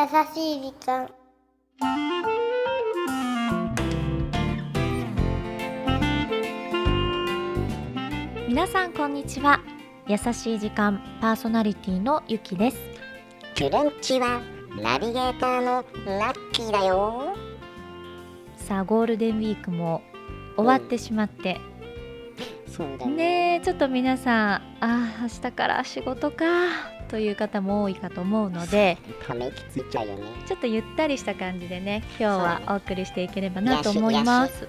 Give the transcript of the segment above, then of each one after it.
優しい時間。皆さんこんにちは。優しい時間パーソナリティのゆきです。キュルンチはナビゲーターのラッキーだよ。さあゴールデンウィークも終わってしまって、そうだねねえちょっと皆さんあー明日から仕事かという方も多いかと思うのでため息ついちゃうよね。ちょっとゆったりした感じでね今日はお送りしていければなと思います。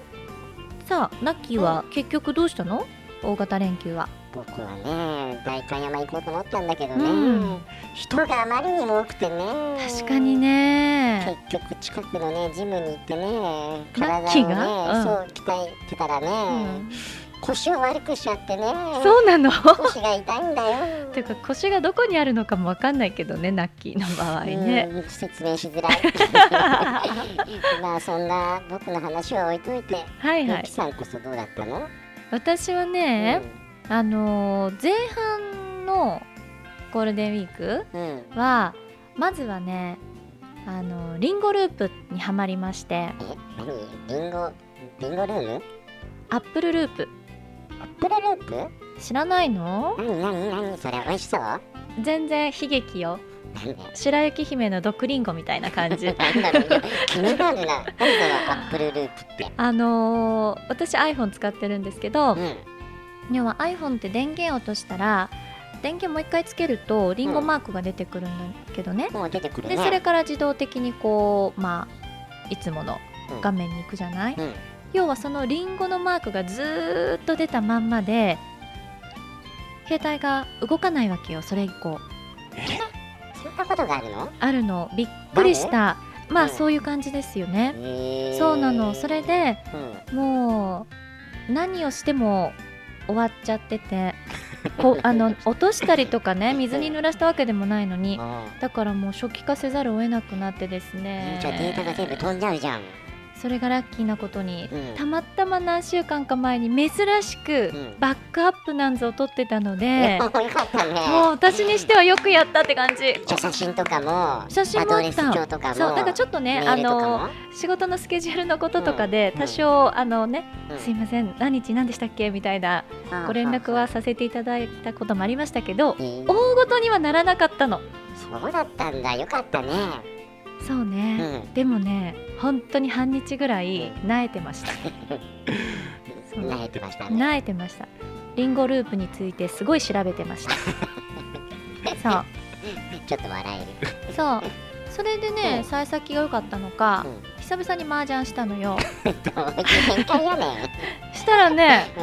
さあナッキーは結局どうしたの？大型連休は。僕はね代官山行こうと思ったんだけどね、うん。人があまりにも多くてね。確かにね。結局近くのねジムに行ってね体をね、うん。そう鍛えてたらね、うん腰を悪くしちゃってね。そうなの？腰が痛いんだよ。ていうか腰がどこにあるのかもわかんないけどねナッキーの場合ね。うん説明しづらい。まあそんな僕の話は置いといて、はいはい。さんこそどうだったの、私はね、あのー前半のゴールデンウィークうん。うんはまずはねあのーリンゴループにはまりまして。え何？リンゴリンゴループ？Apple loop Apple loop 知らないの？何何何それ美味しそう？全然悲劇よ。で？白雪姫の毒リンゴみたいな感じ。なんだろうね気になるな。何そのアップルループって。あのー私 iPhone 使ってるんですけどうん。要は iPhone って電源落としたら電源もう一回つけるとリンゴマークが出てくるんだけどね、もう出てくるねでそれから自動的にこうまあいつものうん。画面に行くじゃない、うん要はそのリンゴのマークがずーっと出たまんまで携帯が動かないわけよそれ以降。そんなことがあるの？あるの。びっくりした。まあうん。そういう感じですよね、へー。そうなの。それでうん。もう何をしても終わっちゃっててこう あの落としたりとかね水に濡らしたわけでもないのにあだからもう初期化せざるを得なくなってですーねじゃあデータが全部飛んじゃうじゃんそれがラッキーなことに、うん。たまたま何週間か前に珍しくうん。バックアップなんぞを撮ってたので、よかったね。もう私にしてはよくやったって感じ。写真とかも写真もあった。とかもそうだからちょっとねメあの仕事のスケジュールのこととかでうん。多少、あのね、うん。すいません何日何でしたっけみたいなご連絡はさせていただいたこともありましたけどえー大ごとにはならなかったの。そうだったんだ。よかったね。そうね、うん。でもね本当に半日ぐらい萎えてました。慣れてましたね。萎えてました。リンゴループについてすごい調べてました。そう。ちょっと笑える。そう。それでね、うん。幸先が良かったのか、うん。久々に麻雀したのよ。したらねう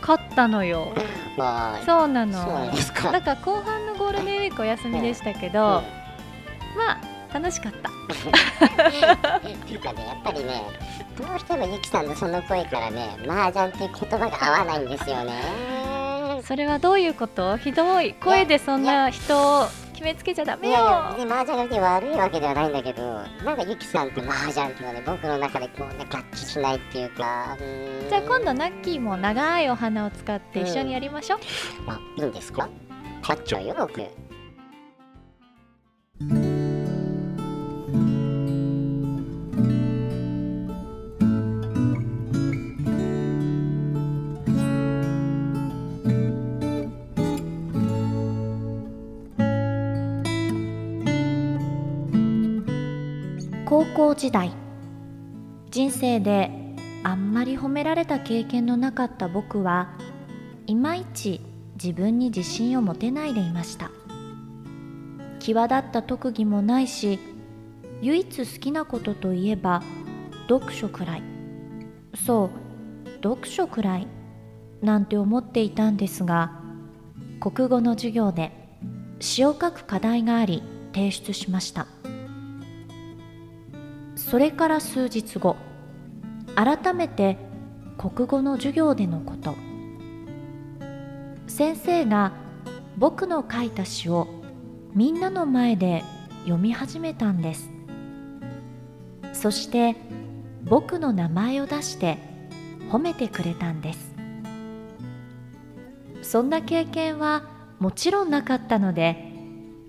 勝ったのよ。そうなの。だから後半のゴールデンウィークお休みでしたけど、まあ楽しかった。っていうかねやっぱりねどうしてもゆきさんのその声からね麻雀っていう言葉が合わないんですよね。それはどういうこと？ひどい声でそんな人を決めつけちゃダいメよ。やいや別に麻雀が別に悪いわけではないんだけどなんかゆきさんって麻雀っていうのはね僕の中でこうね合致しないっていうかじゃあ今度ナッキーも長いお花を使って一緒にやりましょう、あいいんですか？勝っちゃうよ僕高校時代人生であんまり褒められた経験のなかった僕はいまいち自分に自信を持てないでいました。際立った特技もないし唯一好きなことといえば読書くらい。そう読書くらいなんて思っていたんですが国語の授業で詩を書く課題があり提出しました。それから数日後改めて国語の授業でのこと。先生が僕の書いた詩をみんなの前で読み始めたんです。そして僕の名前を出して褒めてくれたんです。そんな経験はもちろんなかったので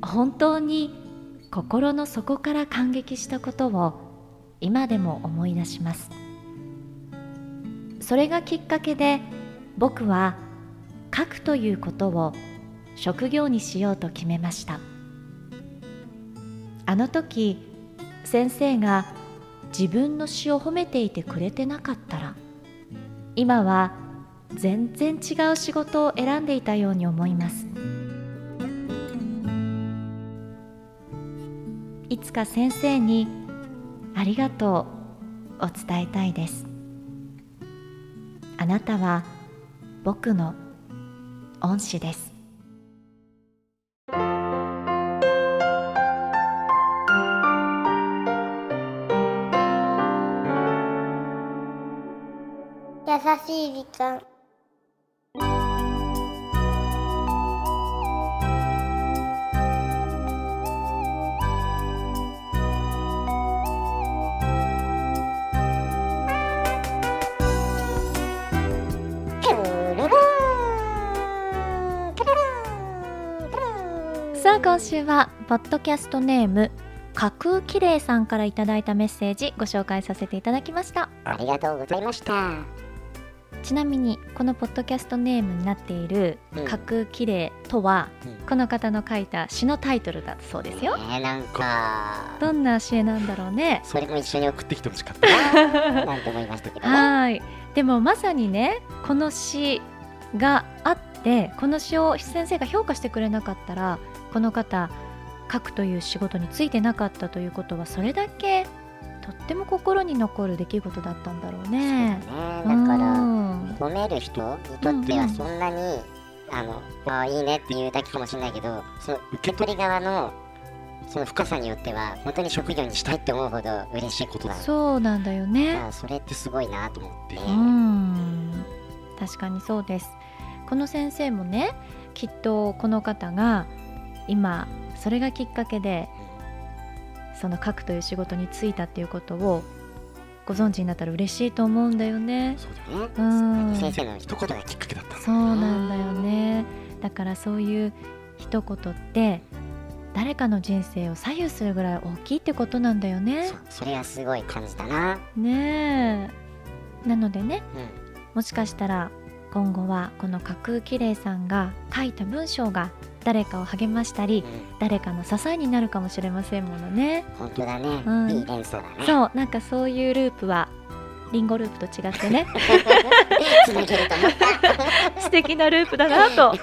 本当に心の底から感激したことを今でも思い出します。それがきっかけで僕は書くということを職業にしようと決めました。あの時先生が自分の詩を褒めていてくれてなかったら今は全然違う仕事を選んでいたように思います。いつか先生にありがとう。を伝えたいです。あなたは僕の恩師です。優しい時間。さあ今週はポッドキャストネーム架空きれいさんからいただいたメッセージご紹介させていただきました。ありがとうございました。ちなみにこのポッドキャストネームになっているうん。架空きれいとは、うん。この方の書いた詩のタイトルだそうですよ。えー、なんか。どんな詩絵なんだろうね。それも一緒に送ってきてほしかったな。なんて思いましたけど。ねはい。でもまさにねこの詩があってこの詩を先生が評価してくれなかったらこの方書くという仕事についてなかったということはそれだけとっても心に残る出来事だったんだろうね。ねだからうん。褒める人にとってはそんなに、あのあいいねっていうだけかもしれないけどその受け取り側のその深さによっては本当に職業にしたいって思うほど嬉しいことだ。そうなんだよね。あそれってすごいなと思って、うん。確かにそうです。この先生もねきっとこの方が今それがきっかけでその書くという仕事に就いたっていうことをご存知になったら嬉しいと思うんだよね。そうだね、うん。先生の一言がきっかけだったそうなんだよね。だからそういう一言って誰かの人生を左右するぐらい大きいってことなんだよね。それはすごい感じたな。ねえ。なのでねうん。もしかしたら今後はこの架空きれいさんが書いた文章が誰かを励ましたりうん。誰かの支えになるかもしれませんものね。本当だね、うん。いい連想だね。そうなんかそういうループはリンゴループと違ってね。素敵なループだなと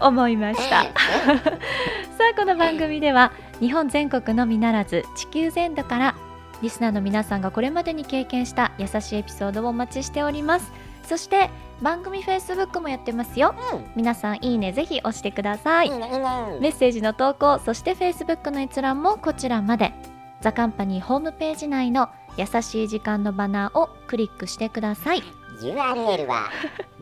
思いました。さあこの番組では日本全国のみならず地球全土からリスナーの皆さんがこれまでに経験した優しいエピソードをお待ちしております。そして番組 Facebook もやってますよ。皆さんいいねぜひ押してください。いいねいいねメッセージの投稿そして Facebook の閲覧もこちらまで。ザカンパニーホームページ内の優しい時間のバナーをクリックしてください。URL は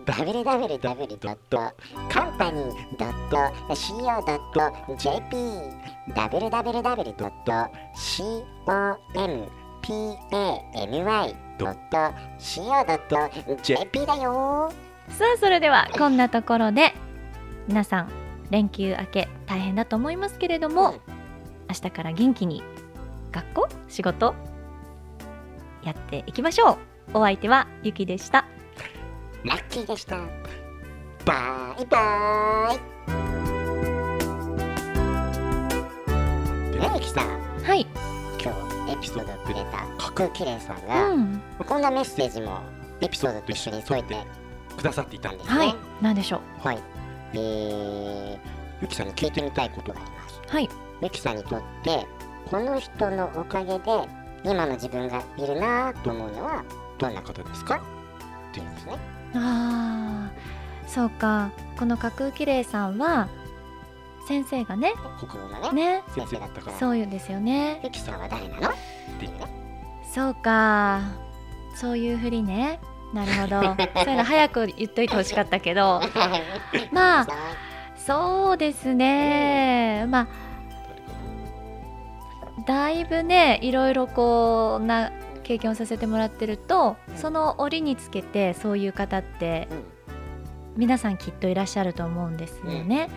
www.company.co.jp www.company.co.jp だよ。さあそれではこんなところで皆さん連休明け大変だと思いますけれども、明日から元気に学校仕事やっていきましょう。お相手はゆきでした。ラッキーでした。バイバイ。きピソードをくれた架空きれいさんうが、んこんなメッセージもエピソードと一緒に添えてくださっていたんですね。はい何でしょうはい。えー、ゆきさんに聞いてみたいことがあります。はいゆきさんにとって、この人のおかげで、今の自分がいるなと思うのは、どんなことですか？っていうんですね。あーそうかこの架空きれいさんは先生がね国語のね、ね先生だったから、そういうんですよね。ゆきさんは誰なの？っていうね。そうか。そういうふりね。なるほど。そういうの早く言っといてほしかったけど。まあそうですね。まあだいぶねいろいろこうな経験をさせてもらってるとその折につけてそういう方ってうん。皆さんきっといらっしゃると思うんですよね。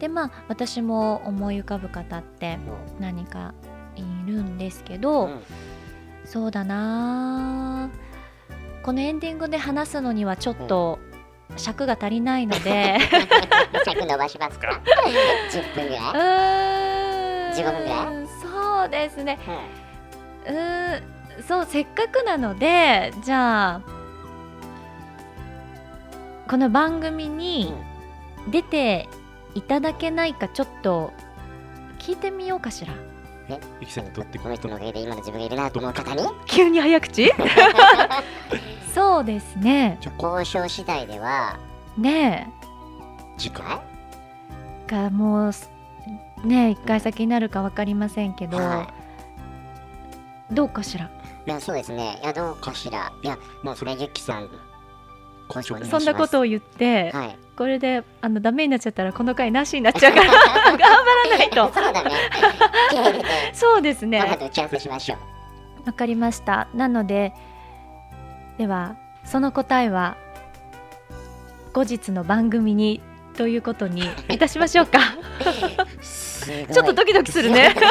でまあ私も思い浮かぶ方って何かいるんですけど、うん。そうだな。このエンディングで話すのにはちょっと尺が足りないので。尺伸ばしますか？10分ぐらい、うーん。15分ぐらそうですね。うーん。そうせっかくなのでじゃあこの番組に出ていただけないかちょっと聞いてみようかしら。ゆきさんにとってこの人のおか？げで今の自分がいるなと思う方に？急に早口？そうですね。交渉次第では。ね次回？がもうすねえ一回先になるか分かりませんけど、い。はどうかしら？いいやそうですね。いやどうかしら。いやもうそれゆきさん交渉お願いしそます。んなことを言って、はいこれであのダメになっちゃったらこの回なしになっちゃうから 頑張らないと。そうだね。そうですまね。わせしましょうわかりましたなのでではその答えは後日の番組にということにいたしましょうか。ちょっとドキドキするね。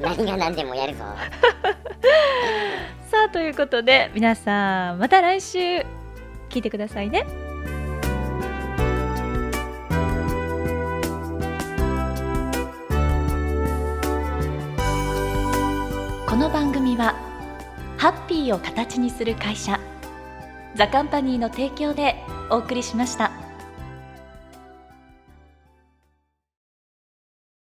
何が何でもやるぞ。さあということで皆さんまた来週聞いてくださいねこの番組はハッピーを形にする会社ザカンパニーの提供でお送りしました。